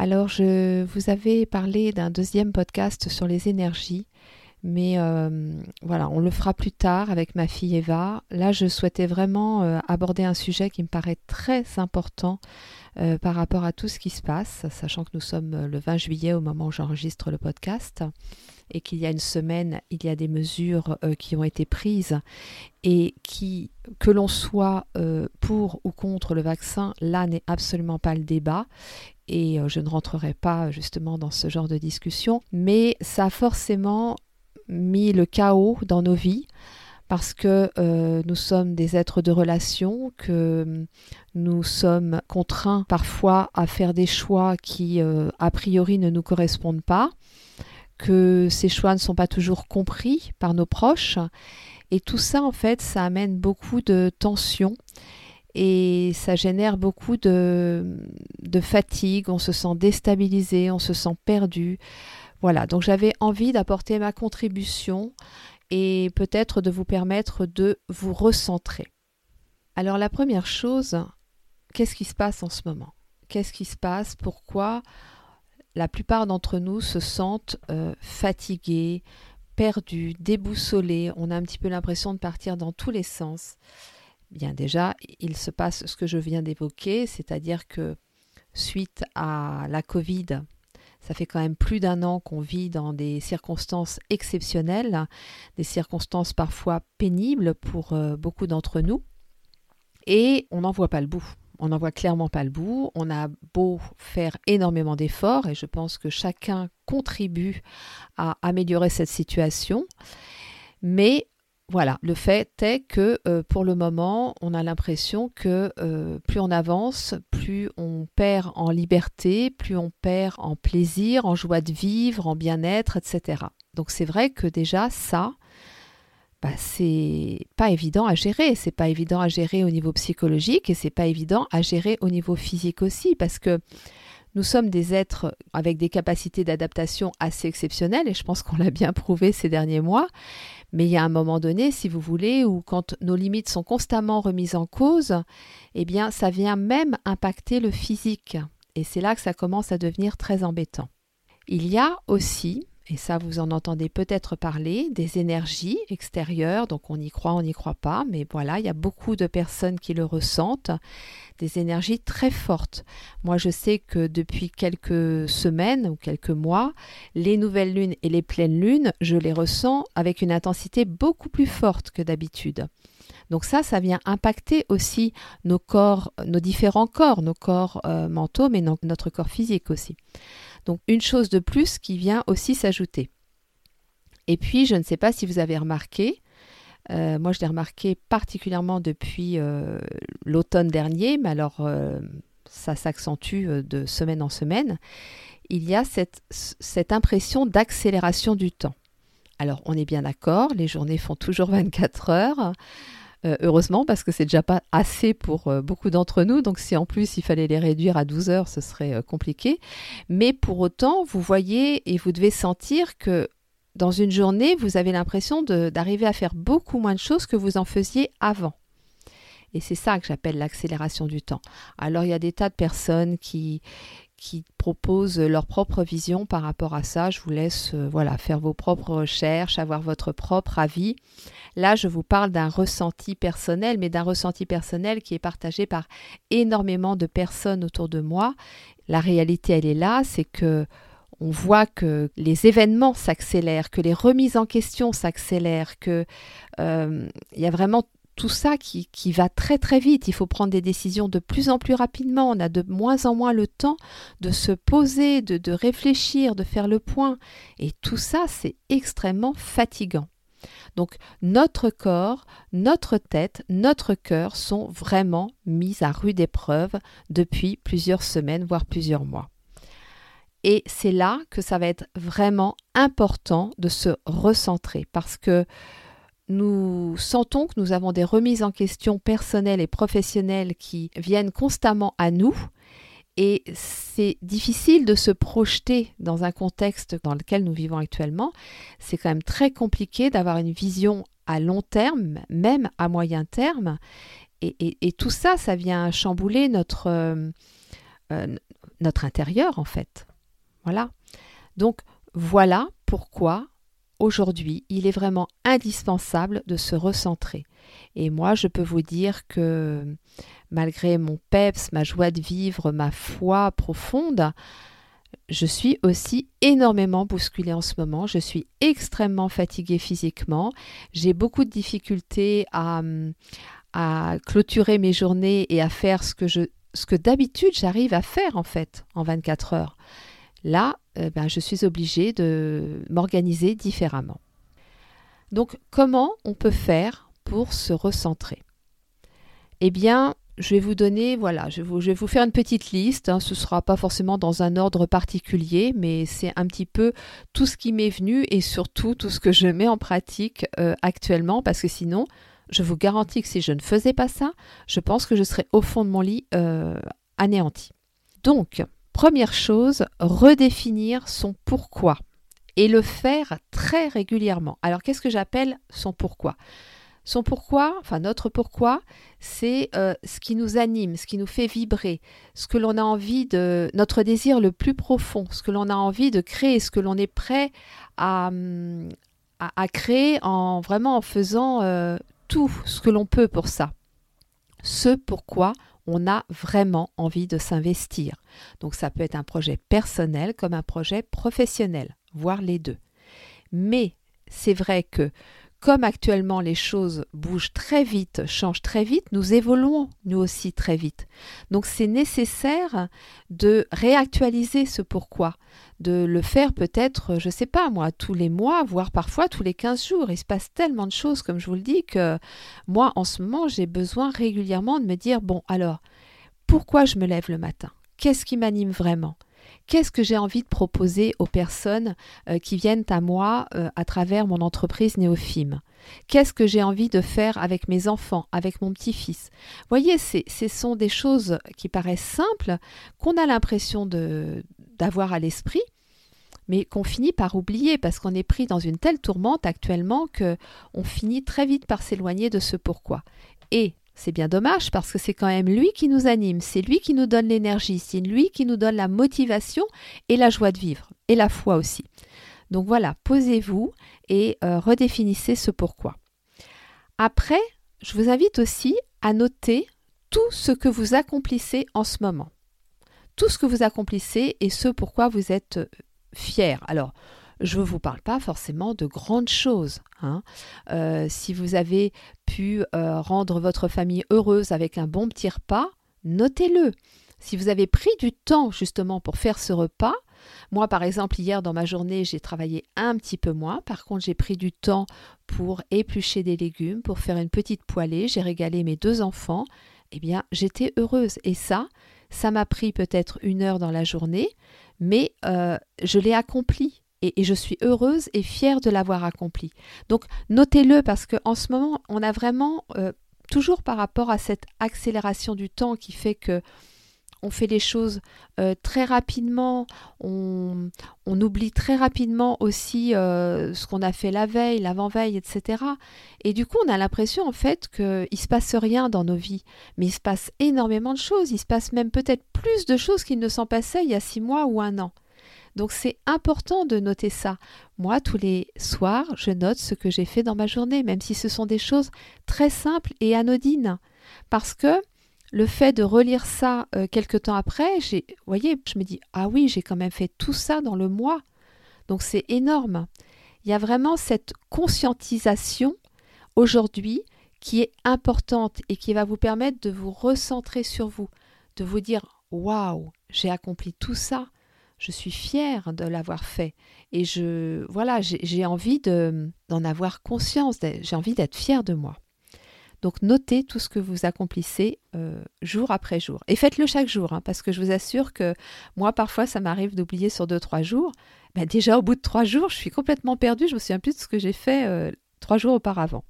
Alors, je vous avais parlé d'un deuxième podcast sur les énergies, mais euh, voilà, on le fera plus tard avec ma fille Eva. Là, je souhaitais vraiment euh, aborder un sujet qui me paraît très important euh, par rapport à tout ce qui se passe, sachant que nous sommes le 20 juillet au moment où j'enregistre le podcast et qu'il y a une semaine, il y a des mesures qui ont été prises et qui, que l'on soit pour ou contre le vaccin, là n'est absolument pas le débat et euh, je ne rentrerai pas justement dans ce genre de discussion, mais ça a forcément mis le chaos dans nos vies parce que nous sommes des êtres de relation, que nous sommes contraints parfois à faire des choix qui a priori ne nous correspondent pas que ces choix ne sont pas toujours compris par nos proches. Et tout ça, en fait, ça amène beaucoup de tensions et ça génère beaucoup de, fatigue. On se sent déstabilisé, on se sent perdu. Voilà, donc j'avais envie d'apporter ma contribution et peut-être de vous permettre de vous recentrer. Alors la première chose, qu'est-ce qui se passe en ce moment? Qu'est-ce qui se passe? Pourquoi la plupart d'entre nous se sentent euh, fatigués, perdus, déboussolés? On a un petit peu l'impression de partir dans tous les sens. Bien déjà, il se passe ce que je viens d'évoquer, c'est-à-dire que suite à la Covid, ça fait quand même plus d'un an qu'on vit dans des circonstances exceptionnelles, des circonstances parfois pénibles pour euh, beaucoup d'entre nous, et on n'en voit pas le bout on n'en voit clairement pas le bout. On a beau faire énormément d'efforts et je pense que chacun contribue à améliorer cette situation. Mais voilà, le fait est que euh, pour le moment, on a l'impression que euh, plus on avance, plus on perd en liberté, plus on perd en plaisir, en joie de vivre, en bien-être, etc. Donc c'est vrai que déjà ça, bah, c'est pas évident à gérer. C'est pas évident à gérer au niveau psychologique et c'est pas évident à gérer au niveau physique aussi parce que nous sommes des êtres avec des capacités d'adaptation assez exceptionnelles et je pense qu'on l'a bien prouvé ces derniers mois. Mais il y a un moment donné, si vous voulez, où quand nos limites sont constamment remises en cause, eh bien, ça vient même impacter le physique. Et c'est là que ça commence à devenir très embêtant. Il y a aussi et ça vous en entendez peut-être parler, des énergies extérieures, donc on y croit, on n'y croit pas, mais voilà, il y a beaucoup de personnes qui le ressentent, des énergies très fortes. Moi je sais que depuis quelques semaines ou quelques mois, les nouvelles lunes et les pleines lunes, je les ressens avec une intensité beaucoup plus forte que d'habitude. Donc ça, ça vient impacter aussi nos corps, nos différents corps, nos corps euh, mentaux, mais notre corps physique aussi. Donc une chose de plus qui vient aussi s'ajouter. Et puis, je ne sais pas si vous avez remarqué, euh, moi je l'ai remarqué particulièrement depuis euh, l'automne dernier, mais alors euh, ça s'accentue de semaine en semaine, il y a cette, cette impression d'accélération du temps. Alors on est bien d'accord, les journées font toujours 24 heures. Euh, heureusement, parce que c'est déjà pas assez pour euh, beaucoup d'entre nous. Donc, si en plus il fallait les réduire à 12 heures, ce serait euh, compliqué. Mais pour autant, vous voyez et vous devez sentir que dans une journée, vous avez l'impression d'arriver à faire beaucoup moins de choses que vous en faisiez avant. Et c'est ça que j'appelle l'accélération du temps. Alors il y a des tas de personnes qui, qui proposent leur propre vision par rapport à ça. Je vous laisse voilà, faire vos propres recherches, avoir votre propre avis. Là, je vous parle d'un ressenti personnel, mais d'un ressenti personnel qui est partagé par énormément de personnes autour de moi. La réalité, elle est là, c'est que on voit que les événements s'accélèrent, que les remises en question s'accélèrent, que euh, il y a vraiment tout ça qui, va très très vite. Il faut prendre des décisions de plus en plus rapidement. On a de moins en moins le temps de se poser, de, de réfléchir, de faire le point. Et tout ça, c'est extrêmement fatigant. Donc notre corps, notre tête, notre cœur sont vraiment mis à rude épreuve depuis plusieurs semaines, voire plusieurs mois. Et c'est là que ça va être vraiment important de se recentrer parce que nous sentons que nous avons des remises en question personnelles et professionnelles qui viennent constamment à nous. Et c'est difficile de se projeter dans un contexte dans lequel nous vivons actuellement. C'est quand même très compliqué d'avoir une vision à long terme, même à moyen terme. Et, tout ça, ça vient chambouler notre, euh, euh, notre intérieur, en fait. Voilà. Donc, voilà pourquoi aujourd'hui, il est vraiment indispensable de se recentrer. Et moi, je peux vous dire que malgré mon peps, ma joie de vivre, ma foi profonde, je suis aussi énormément bousculée en ce moment. Je suis extrêmement fatiguée physiquement. J'ai beaucoup de difficultés à, à clôturer mes journées et à faire ce que ce que d'habitude j'arrive à faire en fait en 24 heures. Là, euh, ben, je suis obligée de m'organiser différemment. Donc comment on peut faire pour se recentrer? Eh bien, je vais vous donner, voilà, je vais vous, faire une petite liste. Hein. ce ne sera pas forcément dans un ordre particulier, mais c'est un petit peu tout ce qui m'est venu et surtout tout ce que je mets en pratique euh, actuellement, parce que sinon, je vous garantis que si je ne faisais pas ça, je pense que je serais au fond de mon lit euh, anéanti. Donc, première chose, redéfinir son pourquoi et le faire très régulièrement. Alors, qu'est-ce que j'appelle son pourquoi? Son pourquoi, enfin notre pourquoi, c'est euh, ce qui nous anime, ce qui nous fait vibrer, ce que l'on a envie de, notre désir le plus profond, ce que l'on a envie de créer, ce que l'on est prêt à, à, créer en vraiment en faisant euh, tout ce que l'on peut pour ça. Ce pourquoi on a vraiment envie de s'investir. Donc ça peut être un projet personnel comme un projet professionnel, voire les deux. Mais c'est vrai que comme actuellement les choses bougent très vite, changent très vite, nous évoluons nous aussi très vite. Donc c'est nécessaire de réactualiser ce pourquoi, de le faire peut-être, je ne sais pas moi, tous les mois, voire parfois tous les 15 jours. Il se passe tellement de choses, comme je vous le dis, que moi en ce moment j'ai besoin régulièrement de me dire, bon alors, pourquoi je me lève le matin? Qu'est-ce qui m'anime vraiment? Qu'est-ce que j'ai envie de proposer aux personnes euh, qui viennent à moi euh, à travers mon entreprise Néophime Qu'est-ce que j'ai envie de faire avec mes enfants, avec mon petit-fils? Voyez, ce sont des choses qui paraissent simples, qu'on a l'impression d'avoir à l'esprit, mais qu'on finit par oublier parce qu'on est pris dans une telle tourmente actuellement que on finit très vite par s'éloigner de ce pourquoi. Et c'est bien dommage parce que c'est quand même lui qui nous anime, c'est lui qui nous donne l'énergie, c'est lui qui nous donne la motivation et la joie de vivre, et la foi aussi. Donc voilà, posez-vous et euh, redéfinissez ce pourquoi. Après, je vous invite aussi à noter tout ce que vous accomplissez en ce moment. Tout ce que vous accomplissez et ce pourquoi vous êtes euh, fier. Alors, je ne vous parle pas forcément de grandes choses. Hein. Euh, si vous avez pu euh, rendre votre famille heureuse avec un bon petit repas, notez-le. Si vous avez pris du temps justement pour faire ce repas, moi par exemple hier dans ma journée j'ai travaillé un petit peu moins, par contre j'ai pris du temps pour éplucher des légumes, pour faire une petite poêlée, j'ai régalé mes deux enfants, eh bien j'étais heureuse et ça, ça m'a pris peut-être une heure dans la journée, mais euh, je l'ai accompli et, je suis heureuse et fière de l'avoir accompli. Donc notez-le parce qu'en ce moment, on a vraiment, euh, toujours par rapport à cette accélération du temps qui fait que on fait les choses euh, très rapidement, on, oublie très rapidement aussi euh, ce qu'on a fait la veille, l'avant-veille, etc. Et du coup, on a l'impression en fait qu'il ne se passe rien dans nos vies, mais il se passe énormément de choses, il se passe même peut-être plus de choses qu'il ne s'en passait il y a six mois ou un an. Donc c'est important de noter ça. Moi, tous les soirs, je note ce que j'ai fait dans ma journée, même si ce sont des choses très simples et anodines. Parce que le fait de relire ça euh, quelque temps après, j'ai, voyez, je me dis ah oui, j'ai quand même fait tout ça dans le mois. Donc c'est énorme. Il y a vraiment cette conscientisation aujourd'hui qui est importante et qui va vous permettre de vous recentrer sur vous, de vous dire waouh, j'ai accompli tout ça je suis fière de l'avoir fait et je voilà j'ai envie de d'en avoir conscience j'ai envie d'être fière de moi Donc notez tout ce que vous accomplissez euh, jour après jour. Et faites-le chaque jour, hein, parce que je vous assure que moi, parfois, ça m'arrive d'oublier sur deux, trois jours. Ben, déjà, au bout de trois jours, je suis complètement perdue. Je me souviens plus de ce que j'ai fait euh, trois jours auparavant.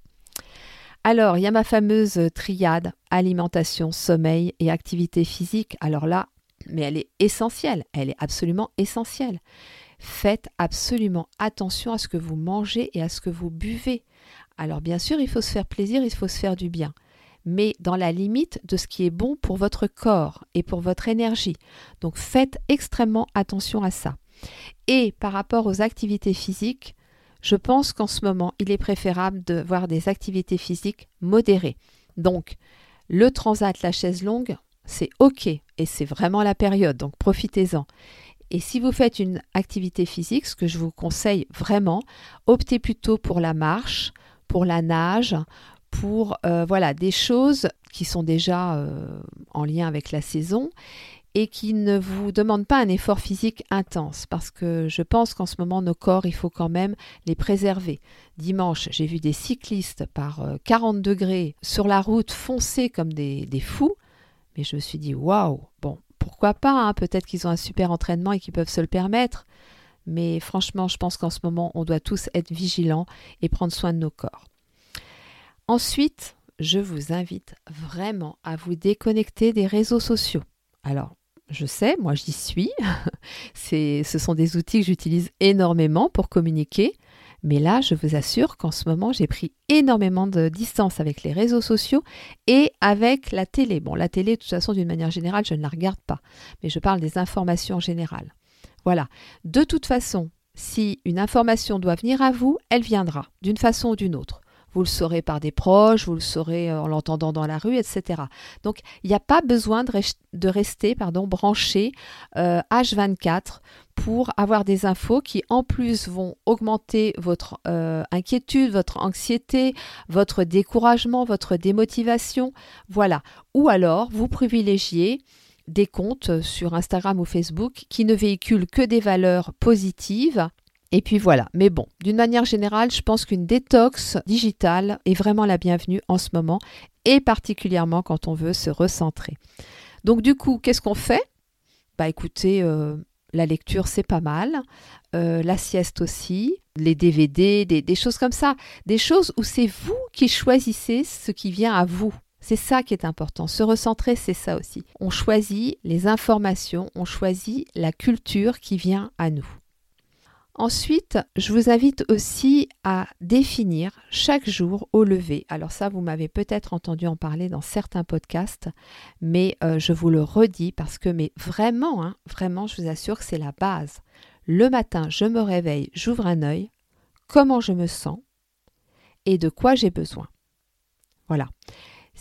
Alors, il y a ma fameuse triade alimentation, sommeil et activité physique. Alors là, mais elle est essentielle, elle est absolument essentielle. Faites absolument attention à ce que vous mangez et à ce que vous buvez. Alors bien sûr, il faut se faire plaisir, il faut se faire du bien, mais dans la limite de ce qui est bon pour votre corps et pour votre énergie. Donc faites extrêmement attention à ça. Et par rapport aux activités physiques, je pense qu'en ce moment, il est préférable de voir des activités physiques modérées. Donc, le transat, la chaise longue, c'est OK et c'est vraiment la période, donc profitez-en. Et si vous faites une activité physique, ce que je vous conseille vraiment, optez plutôt pour la marche, pour la nage, pour euh, voilà des choses qui sont déjà euh, en lien avec la saison et qui ne vous demandent pas un effort physique intense parce que je pense qu'en ce moment nos corps il faut quand même les préserver. Dimanche j'ai vu des cyclistes par 40 euh, degrés sur la route foncer comme des, des fous mais je me suis dit waouh bon pourquoi pas, hein, peut-être qu'ils ont un super entraînement et qu'ils peuvent se le permettre. Mais franchement, je pense qu'en ce moment, on doit tous être vigilants et prendre soin de nos corps. Ensuite, je vous invite vraiment à vous déconnecter des réseaux sociaux. Alors, je sais, moi j'y suis. ce sont des outils que j'utilise énormément pour communiquer. Mais là, je vous assure qu'en ce moment, j'ai pris énormément de distance avec les réseaux sociaux et avec la télé. Bon, la télé, de toute façon, d'une manière générale, je ne la regarde pas, mais je parle des informations en général. Voilà. De toute façon, si une information doit venir à vous, elle viendra, d'une façon ou d'une autre. Vous le saurez par des proches, vous le saurez euh, en l'entendant dans la rue, etc. Donc, il n'y a pas besoin de, rester branché H24 euh, pour avoir des infos qui, en plus, vont augmenter votre euh, inquiétude, votre anxiété, votre découragement, votre démotivation. Voilà. Ou alors, vous privilégiez des comptes sur Instagram ou Facebook qui ne véhiculent que des valeurs positives et puis voilà, mais bon, d'une manière générale, je pense qu'une détox digitale est vraiment la bienvenue en ce moment, et particulièrement quand on veut se recentrer. Donc du coup, qu'est-ce qu'on fait? Bah écoutez, euh, la lecture c'est pas mal, euh, la sieste aussi, les DVD, des, des choses comme ça, des choses où c'est vous qui choisissez ce qui vient à vous. C'est ça qui est important. Se recentrer, c'est ça aussi. On choisit les informations, on choisit la culture qui vient à nous. Ensuite, je vous invite aussi à définir chaque jour au lever. Alors ça, vous m'avez peut-être entendu en parler dans certains podcasts, mais euh, je vous le redis parce que, mais vraiment, hein, vraiment, je vous assure que c'est la base. Le matin, je me réveille, j'ouvre un œil, comment je me sens et de quoi j'ai besoin. Voilà.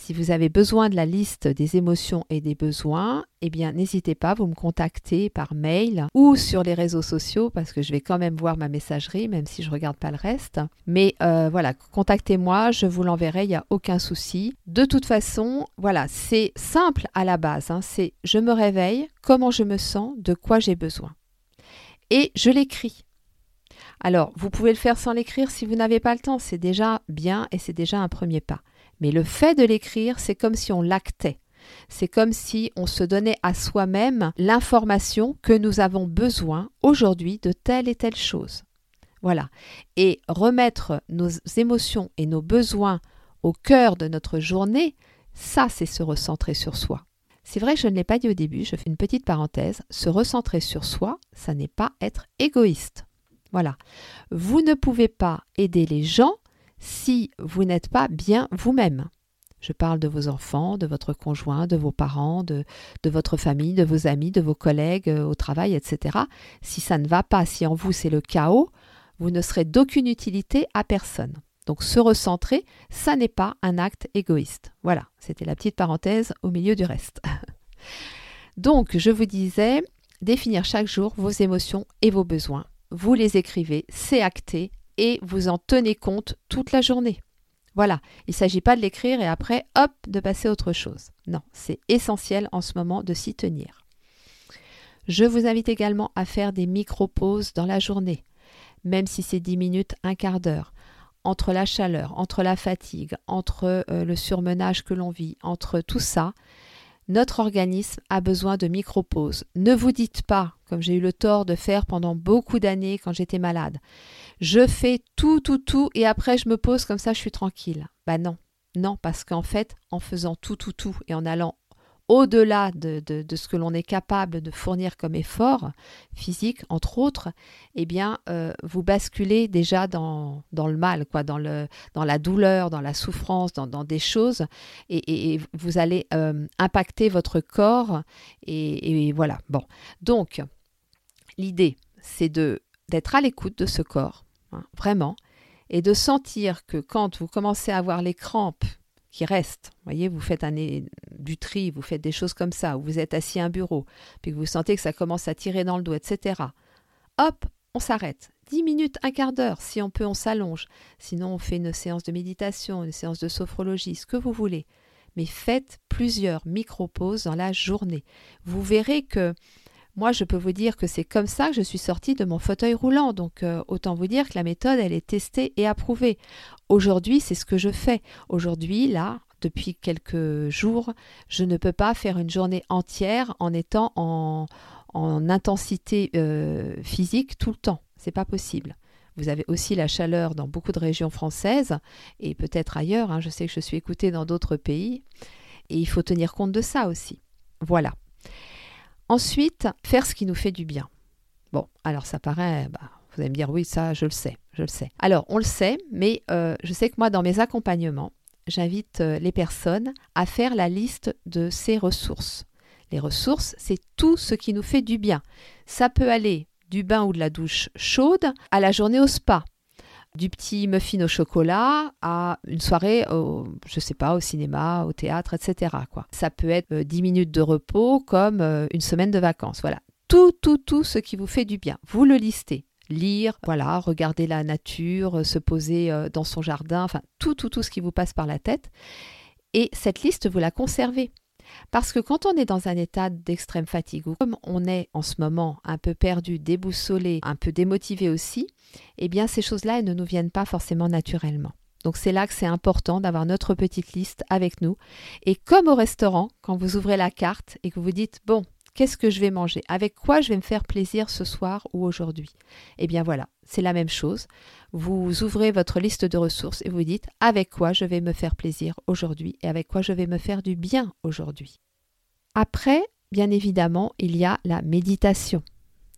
Si vous avez besoin de la liste des émotions et des besoins, eh bien n'hésitez pas, vous me contactez par mail ou sur les réseaux sociaux parce que je vais quand même voir ma messagerie, même si je ne regarde pas le reste. Mais euh, voilà, contactez-moi, je vous l'enverrai, il n'y a aucun souci. De toute façon, voilà, c'est simple à la base. Hein, c'est je me réveille, comment je me sens, de quoi j'ai besoin. Et je l'écris. Alors, vous pouvez le faire sans l'écrire si vous n'avez pas le temps, c'est déjà bien et c'est déjà un premier pas. Mais le fait de l'écrire, c'est comme si on l'actait. C'est comme si on se donnait à soi-même l'information que nous avons besoin aujourd'hui de telle et telle chose. Voilà. Et remettre nos émotions et nos besoins au cœur de notre journée, ça, c'est se recentrer sur soi. C'est vrai je ne l'ai pas dit au début, je fais une petite parenthèse. Se recentrer sur soi, ça n'est pas être égoïste. Voilà. Vous ne pouvez pas aider les gens si vous n'êtes pas bien vous-même. Je parle de vos enfants, de votre conjoint, de vos parents, de, votre famille, de vos amis, de vos collègues euh, au travail, etc. Si ça ne va pas, si en vous c'est le chaos, vous ne serez d'aucune utilité à personne. Donc se recentrer, ça n'est pas un acte égoïste. Voilà, c'était la petite parenthèse au milieu du reste. Donc je vous disais, définir chaque jour vos émotions et vos besoins. Vous les écrivez, c'est acté, et vous en tenez compte toute la journée. Voilà, il ne s'agit pas de l'écrire et après, hop, de passer à autre chose. Non, c'est essentiel en ce moment de s'y tenir. Je vous invite également à faire des micro-pauses dans la journée, même si c'est 10 minutes, un quart d'heure. entre la chaleur, entre la fatigue, entre euh, le surmenage que l'on vit, entre tout ça, notre organisme a besoin de micro-pauses. Ne vous dites pas, comme j'ai eu le tort de faire pendant beaucoup d'années quand j'étais malade, je fais tout, tout, tout et après je me pose comme ça, je suis tranquille. Bah non, non, parce qu'en fait, en faisant tout, tout, tout et en allant au-delà de, ce que l'on est capable de fournir comme effort physique, entre autres, eh bien, euh, vous basculez déjà dans, le mal, quoi, dans, le, dans la douleur, dans la souffrance, dans, des choses, et, vous allez euh, impacter votre corps, et, voilà. Bon, donc, l'idée, c'est d'être à l'écoute de ce corps, hein, vraiment, et de sentir que quand vous commencez à avoir les crampes qui reste. Vous voyez, vous faites un, du tri, vous faites des choses comme ça, ou vous êtes assis à un bureau, puis que vous sentez que ça commence à tirer dans le dos, etc. Hop, on s'arrête. Dix minutes, un quart d'heure, si on peut, on s'allonge. Sinon, on fait une séance de méditation, une séance de sophrologie, ce que vous voulez. Mais faites plusieurs micro-pauses dans la journée. Vous verrez que moi, je peux vous dire que c'est comme ça que je suis sortie de mon fauteuil roulant. Donc, euh, autant vous dire que la méthode, elle est testée et approuvée. Aujourd'hui, c'est ce que je fais. Aujourd'hui, là, depuis quelques jours, je ne peux pas faire une journée entière en étant en, intensité euh, physique tout le temps. C'est pas possible. Vous avez aussi la chaleur dans beaucoup de régions françaises et peut-être ailleurs. Hein. je sais que je suis écoutée dans d'autres pays et il faut tenir compte de ça aussi. Voilà. Ensuite, faire ce qui nous fait du bien. Bon, alors ça paraît, bah, vous allez me dire oui, ça, je le sais, je le sais. Alors, on le sait, mais euh, je sais que moi, dans mes accompagnements, j'invite euh, les personnes à faire la liste de ces ressources. Les ressources, c'est tout ce qui nous fait du bien. Ça peut aller du bain ou de la douche chaude à la journée au spa, du petit muffin au chocolat à une soirée, au, je sais pas, au cinéma, au théâtre, etc. Ça peut être 10 euh, minutes de repos comme euh, une semaine de vacances. Voilà. Tout, tout, tout ce qui vous fait du bien. Vous le listez. Lire, voilà, regarder la nature, euh, se poser dans son jardin, enfin tout, tout, tout ce qui vous passe par la tête. Et cette liste, vous la conservez. Parce que quand on est dans un état d'extrême fatigue, ou comme on est en ce moment un peu perdu, déboussolé, un peu démotivé aussi, eh bien ces choses-là, elles ne nous viennent pas forcément naturellement. Donc c'est là que c'est important d'avoir notre petite liste avec nous. Et comme au restaurant, quand vous ouvrez la carte et que vous dites, bon, Qu'est-ce que je vais manger? Avec quoi je vais me faire plaisir ce soir ou aujourd'hui? Eh bien voilà, c'est la même chose. Vous ouvrez votre liste de ressources et vous dites avec quoi je vais me faire plaisir aujourd'hui et avec quoi je vais me faire du bien aujourd'hui? Après, bien évidemment, il y a la méditation.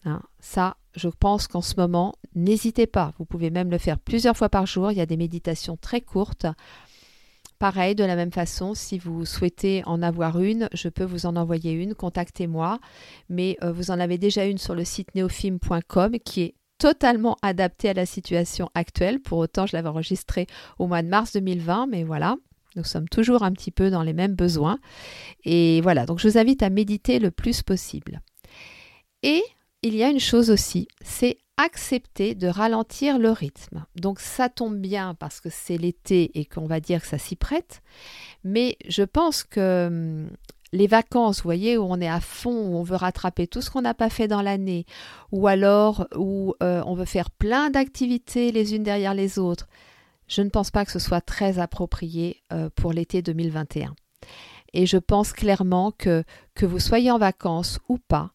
Hein, ça, je pense qu'en ce moment, n'hésitez pas. Vous pouvez même le faire plusieurs fois par jour. Il y a des méditations très courtes Pareil, de la même façon, si vous souhaitez en avoir une, je peux vous en envoyer une, contactez-moi. Mais euh, vous en avez déjà une sur le site neofilm.com qui est totalement adaptée à la situation actuelle. Pour autant, je l'avais enregistrée au mois de mars 2020, mais voilà, nous sommes toujours un petit peu dans les mêmes besoins. Et voilà, donc je vous invite à méditer le plus possible. Et il y a une chose aussi, c'est accepter de ralentir le rythme. Donc ça tombe bien parce que c'est l'été et qu'on va dire que ça s'y prête, mais je pense que hum, les vacances, vous voyez, où on est à fond, où on veut rattraper tout ce qu'on n'a pas fait dans l'année, ou alors où euh, on veut faire plein d'activités les unes derrière les autres, je ne pense pas que ce soit très approprié euh, pour l'été 2021. Et je pense clairement que, que vous soyez en vacances ou pas,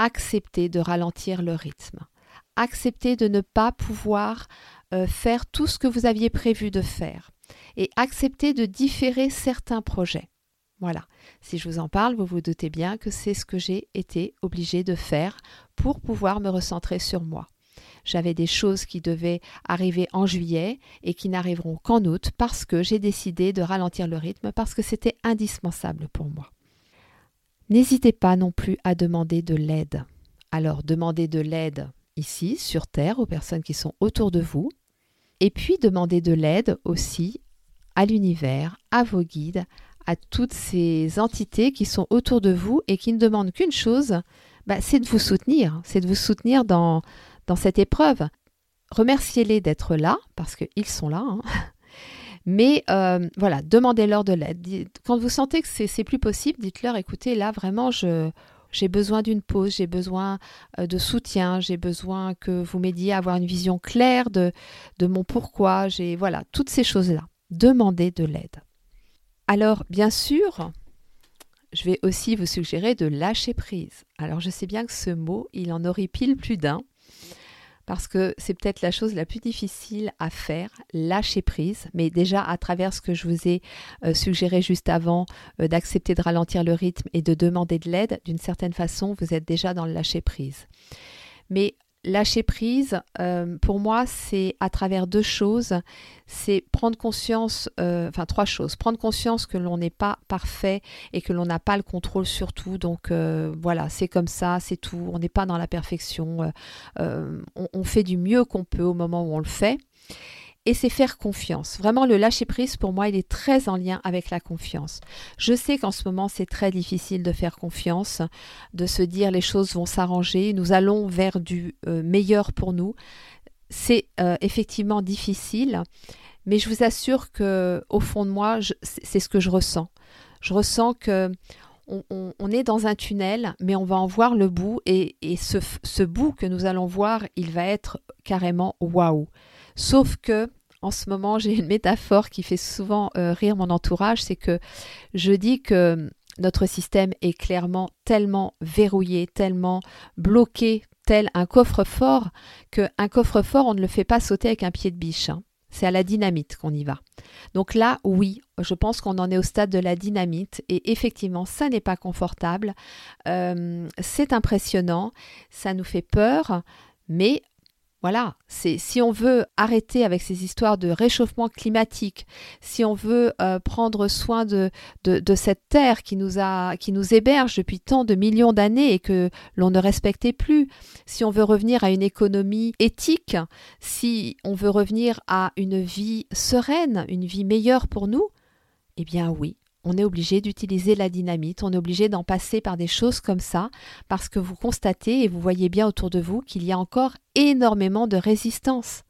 acceptez de ralentir le rythme accepter de ne pas pouvoir euh, faire tout ce que vous aviez prévu de faire et accepter de différer certains projets. Voilà, si je vous en parle, vous vous doutez bien que c'est ce que j'ai été obligée de faire pour pouvoir me recentrer sur moi. J'avais des choses qui devaient arriver en juillet et qui n'arriveront qu'en août parce que j'ai décidé de ralentir le rythme parce que c'était indispensable pour moi. N'hésitez pas non plus à demander de l'aide. Alors, demander de l'aide ici, sur Terre, aux personnes qui sont autour de vous. Et puis demander de l'aide aussi à l'univers, à vos guides, à toutes ces entités qui sont autour de vous et qui ne demandent qu'une chose, bah, c'est de vous soutenir, c'est de vous soutenir dans, dans cette épreuve. Remerciez-les d'être là, parce qu'ils sont là. Hein. Mais euh, voilà, demandez-leur de l'aide. Quand vous sentez que c'est plus possible, dites-leur, écoutez, là, vraiment, je, J'ai besoin d'une pause, j'ai besoin euh, de soutien, j'ai besoin que vous m'aidiez à avoir une vision claire de, de mon pourquoi. J'ai voilà, toutes ces choses-là. Demandez de l'aide. Alors, bien sûr, je vais aussi vous suggérer de lâcher prise. Alors, je sais bien que ce mot, il en pile plus d'un parce que c'est peut-être la chose la plus difficile à faire, lâcher prise. Mais déjà, à travers ce que je vous ai euh, suggéré juste avant, euh, d'accepter de ralentir le rythme et de demander de l'aide, d'une certaine façon, vous êtes déjà dans le lâcher prise. Mais lâcher prise, euh, pour moi, c'est à travers deux choses. C'est prendre conscience, euh, enfin trois choses. Prendre conscience que l'on n'est pas parfait et que l'on n'a pas le contrôle sur tout. Donc euh, voilà, c'est comme ça, c'est tout. On n'est pas dans la perfection. on, fait du mieux qu'on peut au moment où on le fait et c'est faire confiance. Vraiment, le lâcher prise, pour moi, il est très en lien avec la confiance. Je sais qu'en ce moment, c'est très difficile de faire confiance, de se dire les choses vont s'arranger, nous allons vers du euh, meilleur pour nous. C'est euh, effectivement difficile, mais je vous assure que au fond de moi, c'est ce que je ressens. Je ressens que on, est dans un tunnel, mais on va en voir le bout, et, ce, ce bout que nous allons voir, il va être carrément waouh. Sauf que en ce moment, j'ai une métaphore qui fait souvent euh, rire mon entourage, c'est que je dis que notre système est clairement tellement verrouillé, tellement bloqué, tel un coffre-fort, qu'un coffre-fort, on ne le fait pas sauter avec un pied de biche. Hein. C'est à la dynamite qu'on y va. Donc là, oui, je pense qu'on en est au stade de la dynamite et effectivement, ça n'est pas confortable. Euh, c'est impressionnant, ça nous fait peur, mais voilà, c'est si on veut arrêter avec ces histoires de réchauffement climatique, si on veut euh, prendre soin de, cette terre qui nous qui nous héberge depuis tant de millions d'années et que l'on ne respectait plus, si on veut revenir à une économie éthique, si on veut revenir à une vie sereine, une vie meilleure pour nous, eh bien oui, on est obligé d'utiliser la dynamite, on est obligé d'en passer par des choses comme ça, parce que vous constatez et vous voyez bien autour de vous qu'il y a encore énormément de résistance.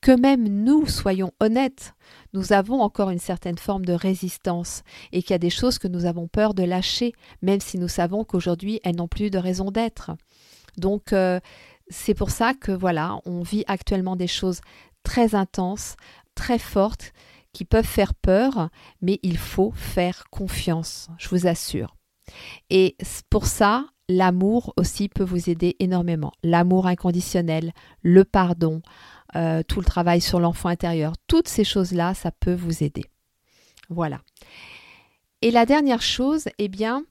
Que même nous soyons honnêtes, nous avons encore une certaine forme de résistance et qu'il y a des choses que nous avons peur de lâcher, même si nous savons qu'aujourd'hui elles n'ont plus de raison d'être. Donc euh, c'est pour ça que voilà, on vit actuellement des choses très intenses, très fortes, qui peuvent faire peur, mais il faut faire confiance, je vous assure. Et pour ça, l'amour aussi peut vous aider énormément. L'amour inconditionnel, le pardon, euh, tout le travail sur l'enfant intérieur, toutes ces choses-là, ça peut vous aider. Voilà. Et la dernière chose, eh bien,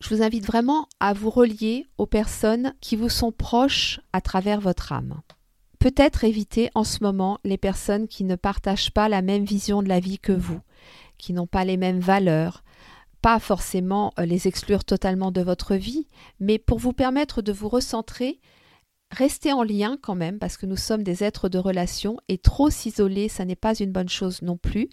je vous invite vraiment à vous relier aux personnes qui vous sont proches à travers votre âme. Peut-être éviter en ce moment les personnes qui ne partagent pas la même vision de la vie que vous, qui n'ont pas les mêmes valeurs, pas forcément euh, les exclure totalement de votre vie, mais pour vous permettre de vous recentrer, restez en lien quand même, parce que nous sommes des êtres de relation, et trop s'isoler, ça n'est pas une bonne chose non plus.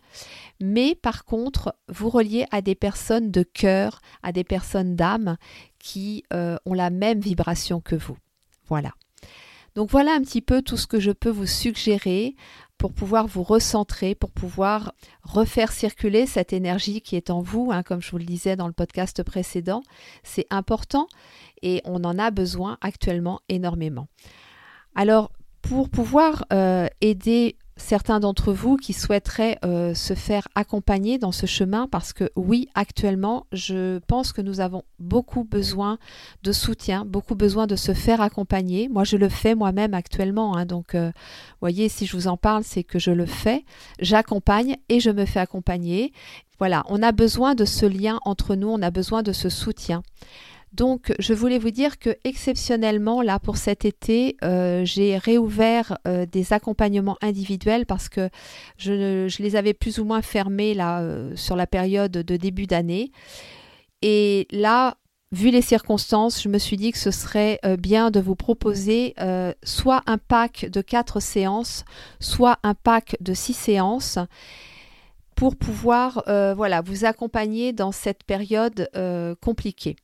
Mais par contre, vous reliez à des personnes de cœur, à des personnes d'âme qui euh, ont la même vibration que vous. Voilà. Donc voilà un petit peu tout ce que je peux vous suggérer pour pouvoir vous recentrer, pour pouvoir refaire circuler cette énergie qui est en vous, hein, comme je vous le disais dans le podcast précédent. C'est important et on en a besoin actuellement énormément. Alors, pour pouvoir euh, aider certains d'entre vous qui souhaiteraient euh, se faire accompagner dans ce chemin parce que oui, actuellement, je pense que nous avons beaucoup besoin de soutien, beaucoup besoin de se faire accompagner. Moi, je le fais moi-même actuellement. Hein, donc, euh, voyez, si je vous en parle, c'est que je le fais. J'accompagne et je me fais accompagner. Voilà, on a besoin de ce lien entre nous, on a besoin de ce soutien. Donc, je voulais vous dire que exceptionnellement, là, pour cet été, euh, j'ai réouvert euh, des accompagnements individuels parce que je, les avais plus ou moins fermés là euh, sur la période de début d'année. Et là, vu les circonstances, je me suis dit que ce serait bien de vous proposer soit un pack de quatre séances, soit un pack de six séances pour pouvoir euh, voilà, vous accompagner dans cette période euh, compliquée.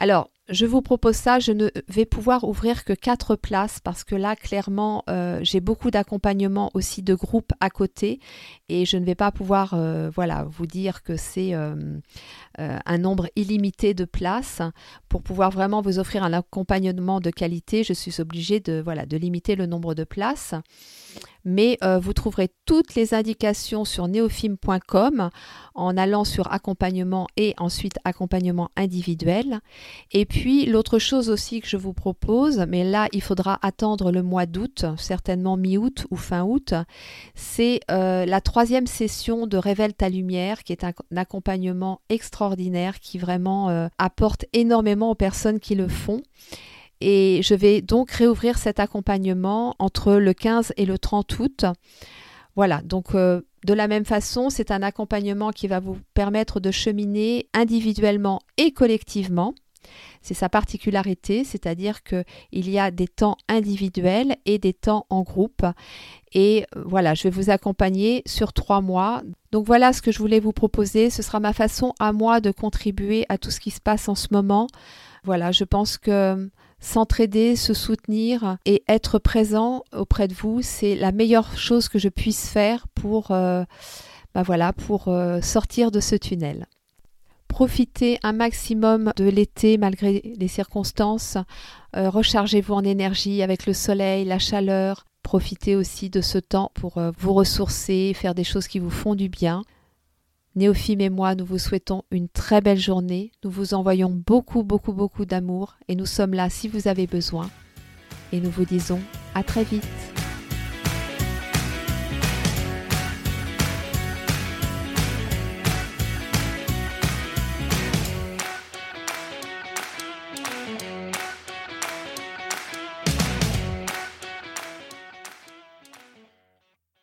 Alors, je vous propose ça, je ne vais pouvoir ouvrir que quatre places parce que là, clairement, euh, j'ai beaucoup d'accompagnement aussi de groupes à côté et je ne vais pas pouvoir voilà, vous dire que c'est un nombre illimité de places. Pour pouvoir vraiment vous offrir un accompagnement de qualité, je suis obligée de, voilà, de limiter le nombre de places mais euh, vous trouverez toutes les indications sur neofim.com en allant sur accompagnement et ensuite accompagnement individuel. Et puis l'autre chose aussi que je vous propose, mais là il faudra attendre le mois d'août, certainement mi-août ou fin août, c'est euh, la troisième session de Révèle ta lumière qui est un, accompagnement extraordinaire qui vraiment euh, apporte énormément aux personnes qui le font. Et je vais donc réouvrir cet accompagnement entre le 15 et le 30 août. Voilà, donc euh, de la même façon, c'est un accompagnement qui va vous permettre de cheminer individuellement et collectivement. C'est sa particularité, c'est-à-dire qu'il y a des temps individuels et des temps en groupe. Et euh, voilà, je vais vous accompagner sur trois mois. Donc voilà ce que je voulais vous proposer. Ce sera ma façon à moi de contribuer à tout ce qui se passe en ce moment. Voilà, je pense que s'entraider, se soutenir et être présent auprès de vous, c'est la meilleure chose que je puisse faire pour, euh, bah voilà, pour euh, sortir de ce tunnel. Profitez un maximum de l'été malgré les circonstances. Euh, rechargez-vous en énergie avec le soleil, la chaleur. Profitez aussi de ce temps pour vous ressourcer, faire des choses qui vous font du bien. Néophime et moi, nous vous souhaitons une très belle journée. Nous vous envoyons beaucoup, beaucoup, beaucoup d'amour et nous sommes là si vous avez besoin. Et nous vous disons à très vite.